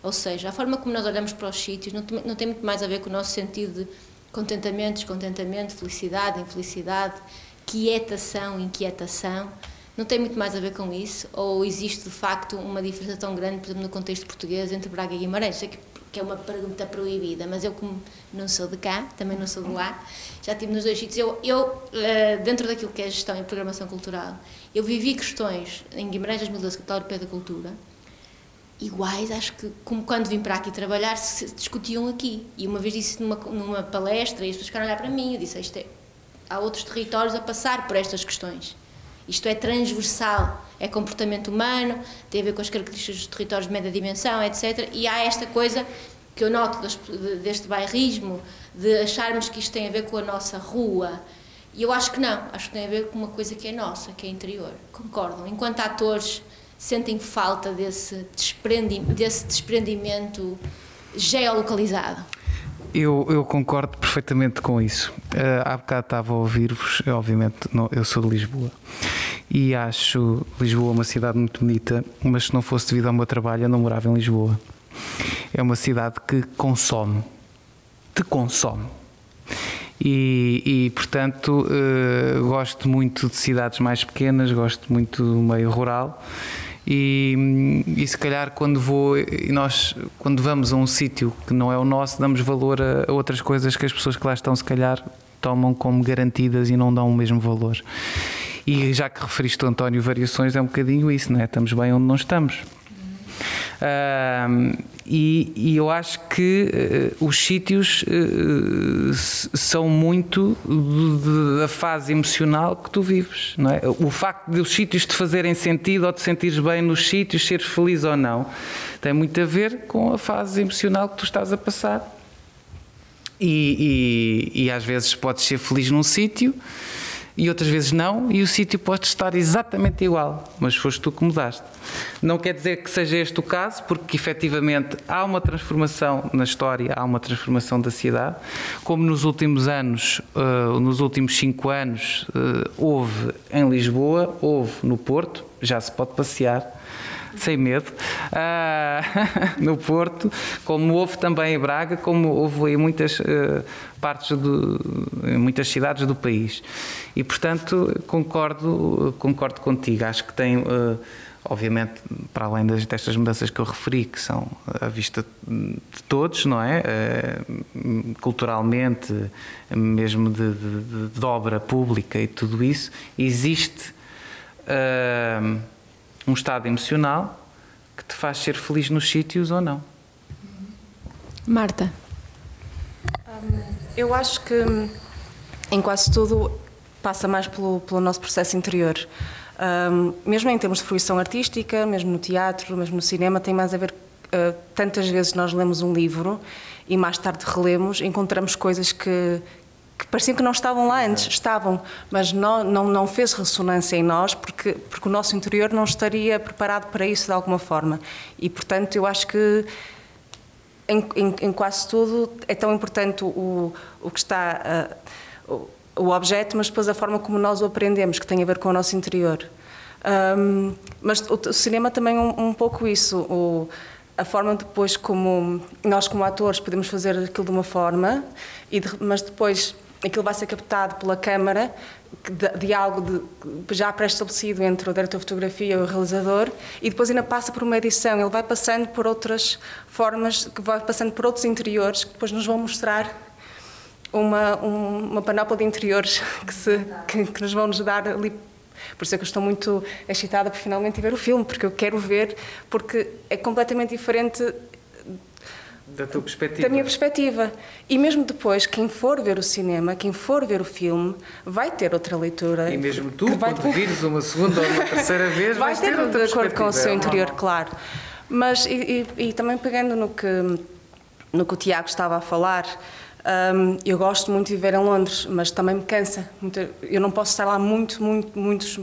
Ou seja, a forma como nós olhamos para os sítios não tem, não tem muito mais a ver com o nosso sentido de contentamento, descontentamento, felicidade, infelicidade, quietação, inquietação não tem muito mais a ver com isso? Ou existe de facto uma diferença tão grande, por exemplo, no contexto português entre Braga e Guimarães? Sei que, que é uma pergunta proibida, mas eu, como não sou de cá, também não sou de lá, já estive nos dois sítios. Eu, eu, eh, dentro daquilo que é gestão e programação cultural, eu vivi questões em Guimarães 2012, Capital Europeia da Cultura, iguais, acho que como quando vim para aqui trabalhar, se discutiam aqui. E uma vez disse numa, numa palestra, e as pessoas ficaram a olhar para mim, eu disse: é, há outros territórios a passar por estas questões Isto é transversal, é comportamento humano, tem a ver com as características dos territórios de média dimensão, etc. E há esta coisa que eu noto deste bairrismo, de acharmos que isto tem a ver com a nossa rua. E eu acho que não, acho que tem a ver com uma coisa que é nossa, que é interior. Concordam? Enquanto atores sentem falta desse, desprendi desse desprendimento geolocalizado.
Eu, eu, concordo perfeitamente com isso. Uh, há bocado estava a ouvir-vos, obviamente, não, eu sou de Lisboa e acho Lisboa uma cidade muito bonita, mas se não fosse devido ao meu trabalho, eu não morava em Lisboa. É uma cidade que consome, te consome. E, e portanto, uh, gosto muito de cidades mais pequenas, gosto muito do meio rural e, e se calhar quando vou e nós quando vamos a um sítio que não é o nosso damos valor a, a outras coisas que as pessoas que lá estão se calhar tomam como garantidas e não dão o mesmo valor. E já que referiste António Variações, é um bocadinho isso, não é? Estamos bem onde não estamos. E, e, eu acho que uh, os sítios uh, são muito da fase emocional que tu vives. Não é? O facto de os sítios te fazerem sentido ou te sentires bem nos sítios, seres feliz ou não, tem muito a ver com a fase emocional que tu estás a passar. E, e, e às vezes podes ser feliz num sítio e outras vezes não, e o sítio pode estar exatamente igual, mas foste tu que mudaste. Não quer dizer que seja este o caso, porque efetivamente há uma transformação na história, há uma transformação da cidade, como nos últimos anos, uh, nos últimos cinco anos, uh, houve em Lisboa, houve no Porto, já se pode passear sem medo, uh, no Porto, como houve também em Braga, como houve em muitas uh, partes, do, em muitas cidades do país. E, portanto, concordo, concordo contigo. Acho que tem. Uh, obviamente, para além das, destas mudanças que eu referi, que são à vista de todos, não é? culturalmente, mesmo de, de, de, obra pública e tudo isso, existe uh, um estado emocional que te faz ser feliz nos sítios ou não.
Marta.
eu acho que em quase tudo passa mais pelo, pelo nosso processo interior. Um, mesmo em termos de fruição artística, mesmo no teatro, mesmo no cinema, tem mais a ver. Uh, tantas vezes nós lemos um livro e mais tarde relemos, encontramos coisas que, que pareciam que não estavam lá antes, estavam, mas não, não, não fez ressonância em nós porque, porque o nosso interior não estaria preparado para isso de alguma forma. E, portanto, eu acho que em, em, em quase tudo é tão importante o, o que está, uh, o, o, objeto, mas depois a forma como nós o aprendemos, que tem a ver com o nosso interior. Um, mas o, cinema também é um, um pouco isso. O, a forma depois como nós como atores podemos fazer aquilo de uma forma, e de, mas depois aquilo vai ser captado pela câmara, de, de algo de, já pré-estabelecido entre o diretor de fotografia e o realizador, e depois ainda passa por uma edição. Ele vai passando por outras formas, que vai passando por outros interiores, que depois nos vão mostrar uma, um, uma panóplia de interiores que, se, que, que nos vão nos dar ali por isso é que eu estou muito excitada por finalmente ver o filme, porque eu quero ver, porque é completamente diferente
da tua perspectiva.
Da minha perspectiva. E mesmo depois, quem for ver o cinema, quem for ver o filme, vai ter outra leitura.
E mesmo tu, quando ter... vires uma segunda ou uma terceira vez,
vai
ter,
ter outra de acordo com o seu interior, claro. Mas, e, e, e, também pegando no que, no que o Tiago estava a falar, um, eu gosto muito de viver em Londres, mas também me cansa. Eu não posso estar lá muito, muito, muitos,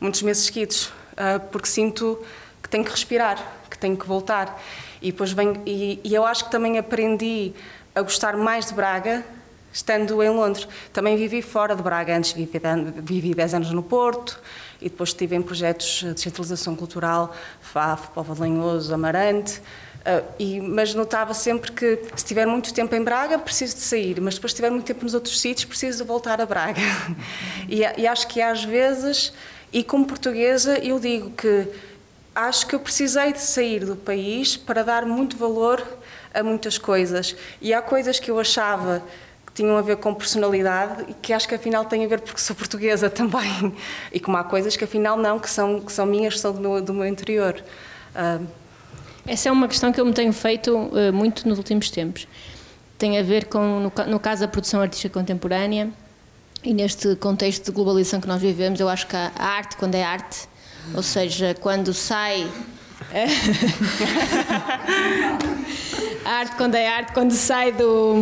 muitos meses seguidos, uh, porque sinto que tenho que respirar, que tenho que voltar. E depois venho, e, e eu acho que também aprendi a gostar mais de Braga estando em Londres. Também vivi fora de Braga, antes vivi, vivi 10 anos no Porto e depois estive em projetos de descentralização cultural, FAF, Povo de Lenhoso, Amarante. Uh, e, mas notava sempre que se estiver muito tempo em Braga, preciso de sair, mas depois se estiver muito tempo nos outros sítios, preciso de voltar a Braga. e, e acho que às vezes, e como portuguesa, eu digo que acho que eu precisei de sair do país para dar muito valor a muitas coisas. E há coisas que eu achava que tinham a ver com personalidade e que acho que afinal têm a ver porque sou portuguesa também. E como há coisas que afinal não, que são, que são minhas, são do meu, do meu interior. Uh...
Essa é uma questão que eu me tenho feito uh, muito nos últimos tempos. Tem a ver com, no, no caso da produção artística contemporânea, E neste contexto de globalização que nós vivemos, eu acho que a arte, quando é arte, ou seja, quando sai. a arte, quando é arte, quando sai do,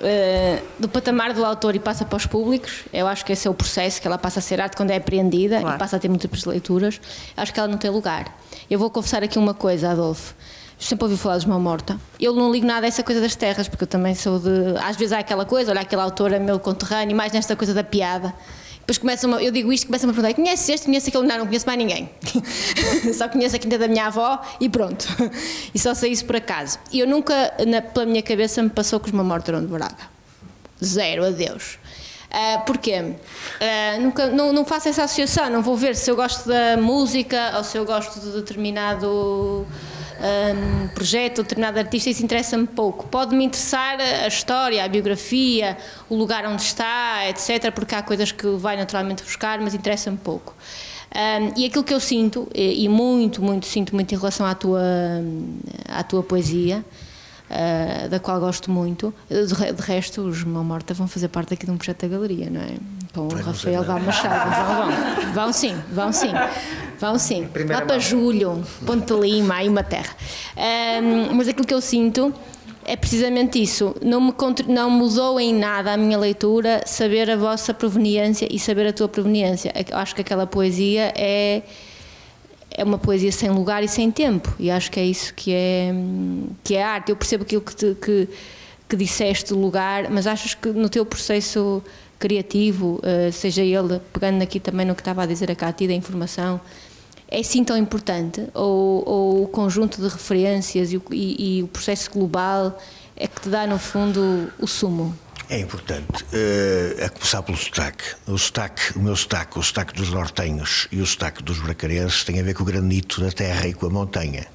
eh, do patamar do autor e passa para os públicos, eu acho que esse é o processo, que ela passa a ser arte quando é apreendida
Claro.
e passa a ter múltiplas leituras, acho que ela não tem lugar. Eu vou confessar aqui uma coisa, Adolfo. Sempre ouvi falar de Mão Morta. Eu não ligo nada a essa coisa das terras, porque eu também sou de. Às vezes há aquela coisa, olha, aquele autor é meu conterrâneo, mais nesta coisa da piada. Depois começa eu digo isto, começa-me a perguntar: conheces este, conheces aquele? Não, não conheço mais ninguém. só conheço a quinta da minha avó e pronto. e só sei isso por acaso. E eu nunca, na, pela minha cabeça, me passou que os Morta eram de Braga. Zero, adeus. Ah, porquê? Ah, nunca, não, não faço essa associação, não vou ver se eu gosto da música ou se eu gosto de determinado ahm, projeto determinado artista, isso interessa-me pouco. Pode-me interessar a história, a biografia, o lugar onde está, etc., porque há coisas que vai naturalmente buscar, mas interessa-me pouco. Ahm, e aquilo que eu sinto, e, e muito, muito, sinto muito em relação à tua, à tua poesia, ah, da qual gosto muito. De, de resto, os Mão Morta vão fazer parte aqui de um projeto da galeria, não é? Com o Rafael. Val Machado. Vão, vão. Vão sim, vão sim. Vão sim.
Primeira
Lá para
mão.
julho, Ponte de Lima, aí uma terra. Ahm, mas aquilo que eu sinto é precisamente isso. Não, me, não mudou em nada a minha leitura saber a vossa proveniência e saber a tua proveniência. Eu acho que aquela poesia é é uma poesia sem lugar e sem tempo e acho que é isso que é que é arte eu percebo aquilo que te, que, que disseste do lugar mas achas que no teu processo criativo eh, seja ele pegando aqui também no que estava a dizer a Cátia da informação é sim tão importante ou, ou o conjunto de referências e o, e- e o processo global é que te dá no fundo o sumo
É importante, eh, a começar pelo sotaque. O sotaque, o meu sotaque, o sotaque dos nortenhos e o sotaque dos bracarenses tem a ver com o granito da terra e com a montanha.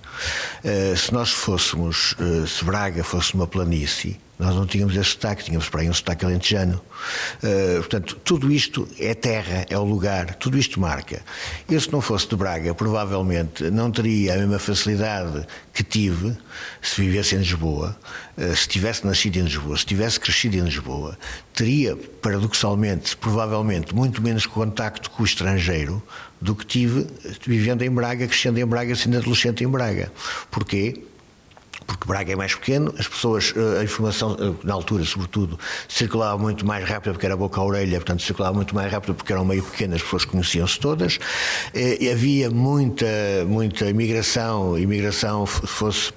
Eh, se nós fôssemos, eh, se Braga fosse uma planície, nós não tínhamos esse sotaque, tínhamos para aí um sotaque alentejano. Eh, portanto, tudo isto é terra, é o lugar, tudo isto marca. Eu, se não fosse de Braga, provavelmente não teria a mesma facilidade que tive se vivesse em Lisboa, eh, se tivesse nascido em Lisboa, se tivesse crescido em Lisboa, teria, paradoxalmente, provavelmente, muito menos contacto com o estrangeiro do que tive vivendo em Braga, crescendo em Braga, sendo adolescente em Braga. Porquê? Porque Braga é mais pequeno, as pessoas, eh, a informação, eh, na altura, sobretudo, circulava muito mais rápido porque era boca a orelha, portanto, circulava muito mais rápido porque era um meio pequeno, as pessoas conheciam-se todas. Eh, E havia muita, muita imigração, imigração fosse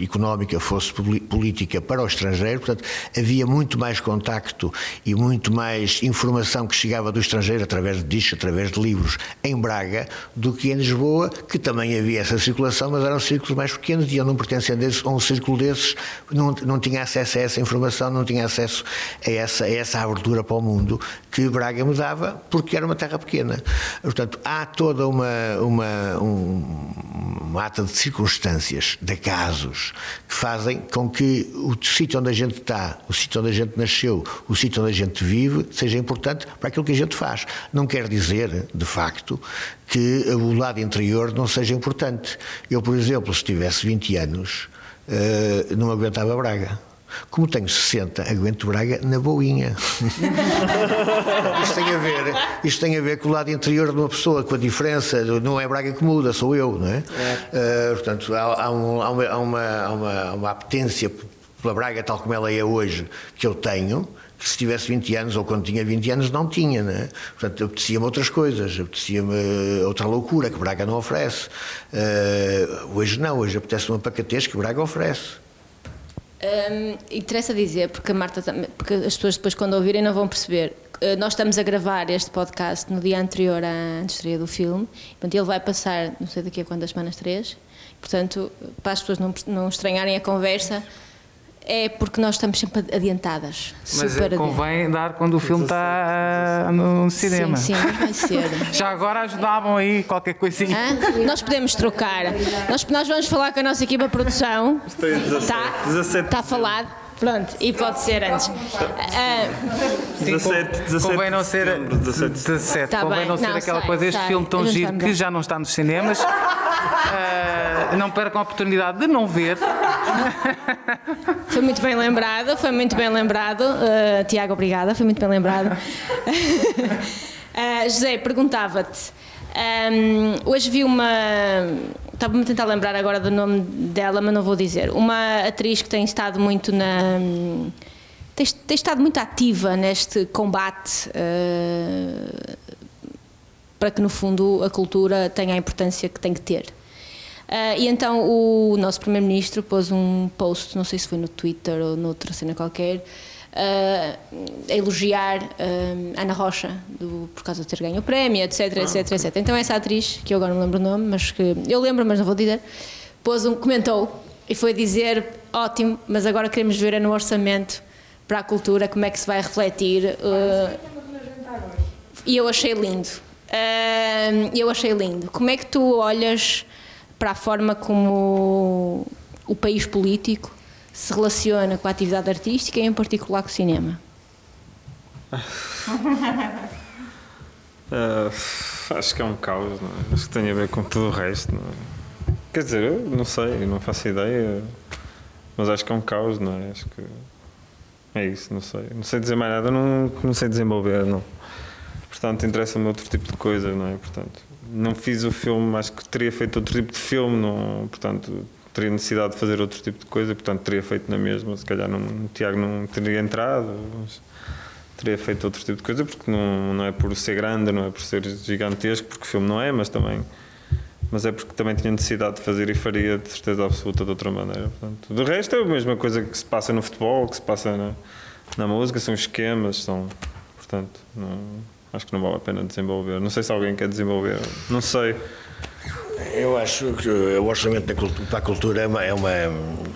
económica, fosse política para o estrangeiro, portanto, havia muito mais contacto e muito mais informação que chegava do estrangeiro através de discos, através de livros, em Braga, do que em Lisboa, que também havia essa circulação, mas eram círculos mais pequenos e eu não pertencendo a um círculo desses, não, não tinha acesso a essa informação, não tinha acesso a essa, a essa abertura para o mundo que Braga me dava, porque era uma terra pequena. Portanto, há toda uma, uma, um, uma ata de circunstâncias, de acasos, que fazem com que o sítio onde a gente está, o sítio onde a gente nasceu, o sítio onde a gente vive, seja importante para aquilo que a gente faz. Não quer dizer, de facto, que o lado interior não seja importante. Eu, por exemplo, se tivesse 20 anos, eh, não aguentava Braga. Como tenho 60, aguento Braga na boinha. isto, tem a ver, isto tem a ver com o lado interior de uma pessoa, com a diferença. Não é Braga que muda, sou eu, não é? Eh, portanto, há, há um- há uma, há uma, uma apetência pela Braga tal como ela é hoje, que eu tenho, que se tivesse 20 anos ou quando tinha 20 anos não tinha, né? Portanto, apetecia-me outras coisas, apetecia-me outra loucura que Braga não oferece. Eh, hoje não, hoje apetece-me uma pacatez que Braga oferece.
Hum, interessa dizer, porque a Marta, porque as pessoas depois quando ouvirem não vão perceber. Uh, Nós estamos a gravar este podcast no dia anterior à estreia do filme, portanto ele vai passar, não sei daqui a quantas semanas, três. Portanto, para as pessoas não, não estranharem a conversa, é porque nós estamos sempre adiantadas.
Mas
super
eh, convém dar quando o filme está ah, no cinema.
Sim, sim, vai ser.
Já agora ajudavam aí qualquer coisinha.
Hã? Nós podemos trocar. Nós, nós vamos falar com a nossa equipa de produção.
Tem 17,
Está
17
Está falado. Pronto, e pode ser antes. Ah,
17, 17
Convém não ser
setembro, 17.
17,
Tá
convém
bem.
não ser
Não,
aquela
sai,
coisa, este
sai.
filme tão giro que já não está nos cinemas. Ah, não percam a oportunidade de não ver.
Foi muito bem lembrado, foi muito bem lembrado. Uh, Tiago, obrigada, foi muito bem lembrado. Uh, José, perguntava-te. Um, hoje vi uma. Estava-me a tentar lembrar agora do nome dela, mas não vou dizer. Uma atriz que tem estado muito na. Tem, tem estado muito ativa neste combate uh, para que, no fundo, a cultura tenha a importância que tem que ter. Uh, e então o nosso Primeiro-Ministro pôs um post, não sei se foi no Twitter ou noutra cena qualquer, uh, a elogiar uh, Ana Rocha do, por causa de ter ganho o prémio, etc, etc, etc. Então essa atriz, que eu agora não lembro o nome, mas que eu lembro, mas não vou dizer, pôs um, comentou e foi dizer ótimo, mas agora queremos ver no orçamento para a cultura como é que se vai refletir. Uh, e eu achei lindo. eu achei lindo. Como é que tu olhas para a forma como o país político se relaciona com a atividade artística e em particular com o cinema?
uh, acho que é um caos, não é? acho que tem a ver com tudo o resto. É? Quer dizer, eu não sei, não faço ideia, mas acho que é um caos, não é? Acho que é isso, não sei. Não sei dizer mais nada, não, não sei desenvolver, não. Portanto, interessa-me outro tipo de coisa, não é? Portanto, não fiz o filme, acho que teria feito outro tipo de filme, não, portanto, teria necessidade de fazer outro tipo de coisa, portanto teria feito na mesma, se calhar não, o Tiago não teria entrado, teria feito outro tipo de coisa, porque não, não é por ser grande, não é por ser gigantesco, porque o filme não é, mas também mas é porque também tinha necessidade de fazer e faria de certeza absoluta de outra maneira. Portanto, do resto é a mesma coisa que se passa no futebol, que se passa na, na música, são esquemas, são, portanto, não, acho que não vale a pena desenvolver. Não sei se alguém quer desenvolver, não sei.
Eu acho que o orçamento para a cultura é uma, é uma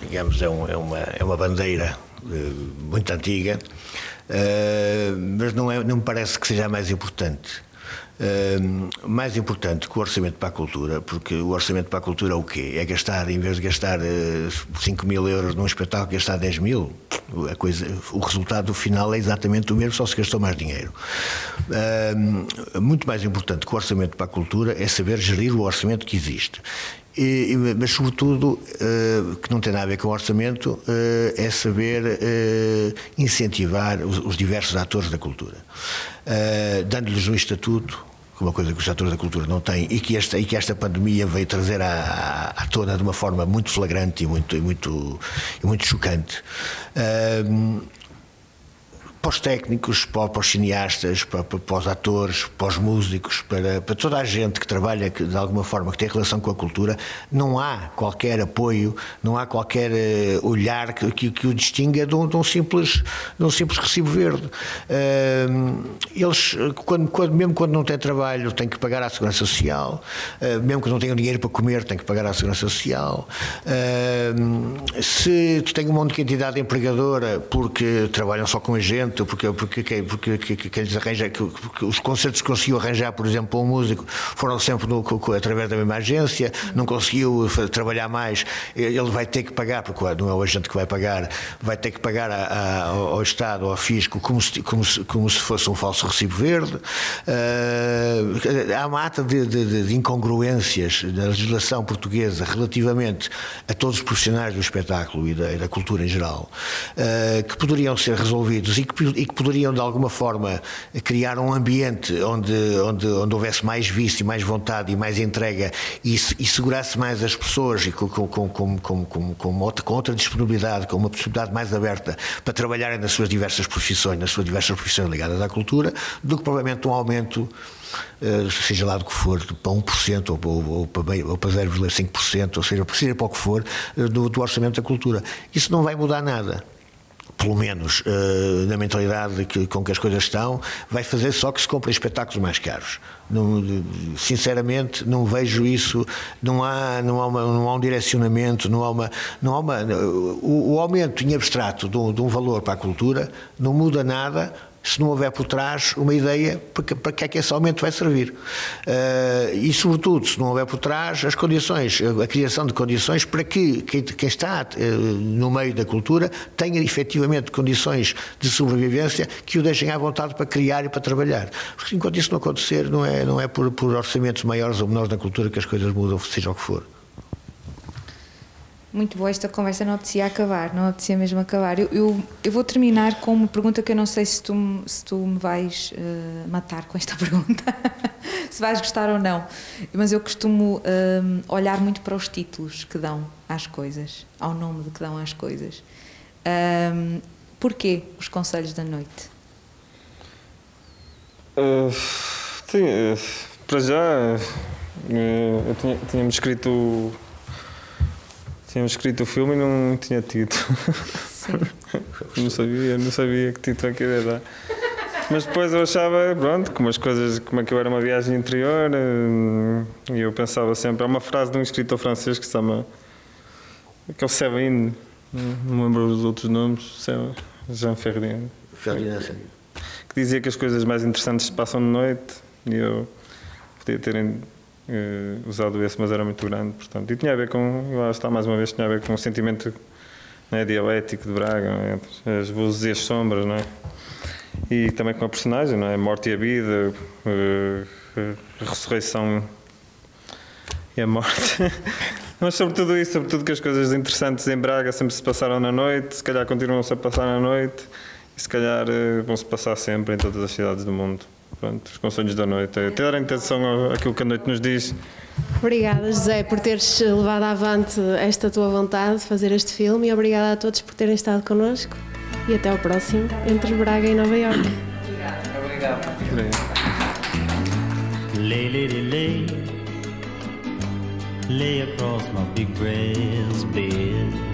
digamos, é, um, é, uma, é uma bandeira eh, muito antiga, uh, mas não, é, não me parece que seja a mais importante. Mais importante que o orçamento para a cultura, porque o orçamento para a cultura é o quê? É gastar, em vez de gastar uh, 5 mil euros num espetáculo, gastar 10 mil. A coisa, o resultado final é exatamente o mesmo, só se gastou mais dinheiro. Muito mais importante que o orçamento para a cultura é saber gerir o orçamento que existe. E, mas, sobretudo, uh, que não tem nada a ver com o orçamento, uh, é saber uh, incentivar os, os, diversos atores da cultura, dando-lhes um estatuto, uma coisa que os atores da cultura não têm e que esta, e que esta pandemia veio trazer à, à tona de uma forma muito flagrante e muito, e muito, e muito chocante para os técnicos, para, para os cineastas, para, para, os atores, para os músicos, para, para toda a gente que trabalha que, de alguma forma, que tem relação com a cultura, não há qualquer apoio, não há qualquer uh, olhar que, que, que, o distinga de um, de um, simples, de um simples recibo verde. Eles, quando, quando, mesmo quando não têm trabalho, têm que pagar à Segurança Social, mesmo que não tenham dinheiro para comer, têm que pagar à Segurança Social. se tu tens uma única entidade empregadora porque trabalham só com a gente, porque, porque, porque, porque, porque, que eles arranjam, que, que, os concertos que conseguiu arranjar, por exemplo, para um músico, foram sempre no, através da mesma agência, não conseguiu trabalhar mais, ele vai ter que pagar, porque não é o agente que vai pagar, vai ter que pagar a, a, ao Estado, ao fisco, como se, como se, como se fosse um falso recibo verde. Uh, há uma ata de, de, de incongruências na legislação portuguesa relativamente a todos os profissionais do espetáculo e da, e da cultura em geral, uh, que poderiam ser resolvidos e que e que poderiam de alguma forma criar um ambiente onde, onde, onde houvesse mais vício, mais vontade e mais entrega e, e segurasse mais as pessoas e com, com, com, com, com, com, outra, com outra disponibilidade, com uma possibilidade mais aberta para trabalharem nas suas diversas profissões, nas suas diversas profissões ligadas à cultura, do que provavelmente um aumento seja lá do que for, para 1% ou, ou, ou para, para 0,5%, ou seja, seja para o que for, do, do orçamento da cultura. Isso não vai mudar nada pelo menos uh, na mentalidade que, com que as coisas estão, vai fazer só que se comprem espetáculos mais caros. Não, sinceramente, não vejo isso, não há, não há, uma, não há um direcionamento, não há uma. Não há uma o, o aumento em abstrato de um, de um valor para a cultura não muda nada se não houver por trás uma ideia para, que é que esse aumento vai servir. Uh, e, sobretudo, se não houver por trás as condições, a criação de condições para que quem, está uh, no meio da cultura tenha efetivamente condições de sobrevivência que o deixem à vontade para criar e para trabalhar. Porque enquanto isso não acontecer, não é, não é por, por orçamentos maiores ou menores na cultura que as coisas mudam, seja o que for.
Muito boa esta conversa, não apetecia acabar, não apetecia mesmo acabar. Eu, eu, eu vou terminar com uma pergunta que eu não sei se tu, se tu me vais eh, matar com esta pergunta, se vais gostar ou não, mas eu costumo hum, olhar muito para os títulos que dão às coisas, ao nome que dão às coisas. Hum, porquê os Conselhos da Noite?
Uh, uh, para já, uh, eu tinha, tínhamos escrito. Tínhamos escrito o filme e não tinha título. não sabia, não sabia que título é que ia dar. Mas depois eu achava, pronto, como as coisas, como é que eu era uma viagem interior, uh, e eu pensava sempre, há uma frase de um escritor francês que se chama. que é o Séverine, não me lembro os outros nomes, Jean Ferrin
Ferdinand, sim.
que dizia que as coisas mais interessantes se passam de noite e eu podia ter eh, usado esse, mas era muito grande, portanto. E tinha a ver com, lá está mais uma vez, tinha a ver com o sentimento né, de Braga, entre as luzes e as sombras, não é? E também com a personagem, não é? A morte e a vida, eh, a ressurreição e a morte. Mas sobre tudo isso, sobre tudo que as coisas interessantes em Braga sempre se passaram na noite, se calhar continuam-se a passar na noite e se calhar eh, vão-se passar sempre em todas as cidades do mundo. Pronto, os conselhos da noite. É ter atenção àquilo que a noite nos diz.
Obrigada, José, por teres levado avante esta tua vontade de fazer este filme e obrigada a todos por terem estado connosco. E até ao próximo, entre Braga e Nova Iorque.
Por aí.
Lay, lady, lay, lay across my big bed.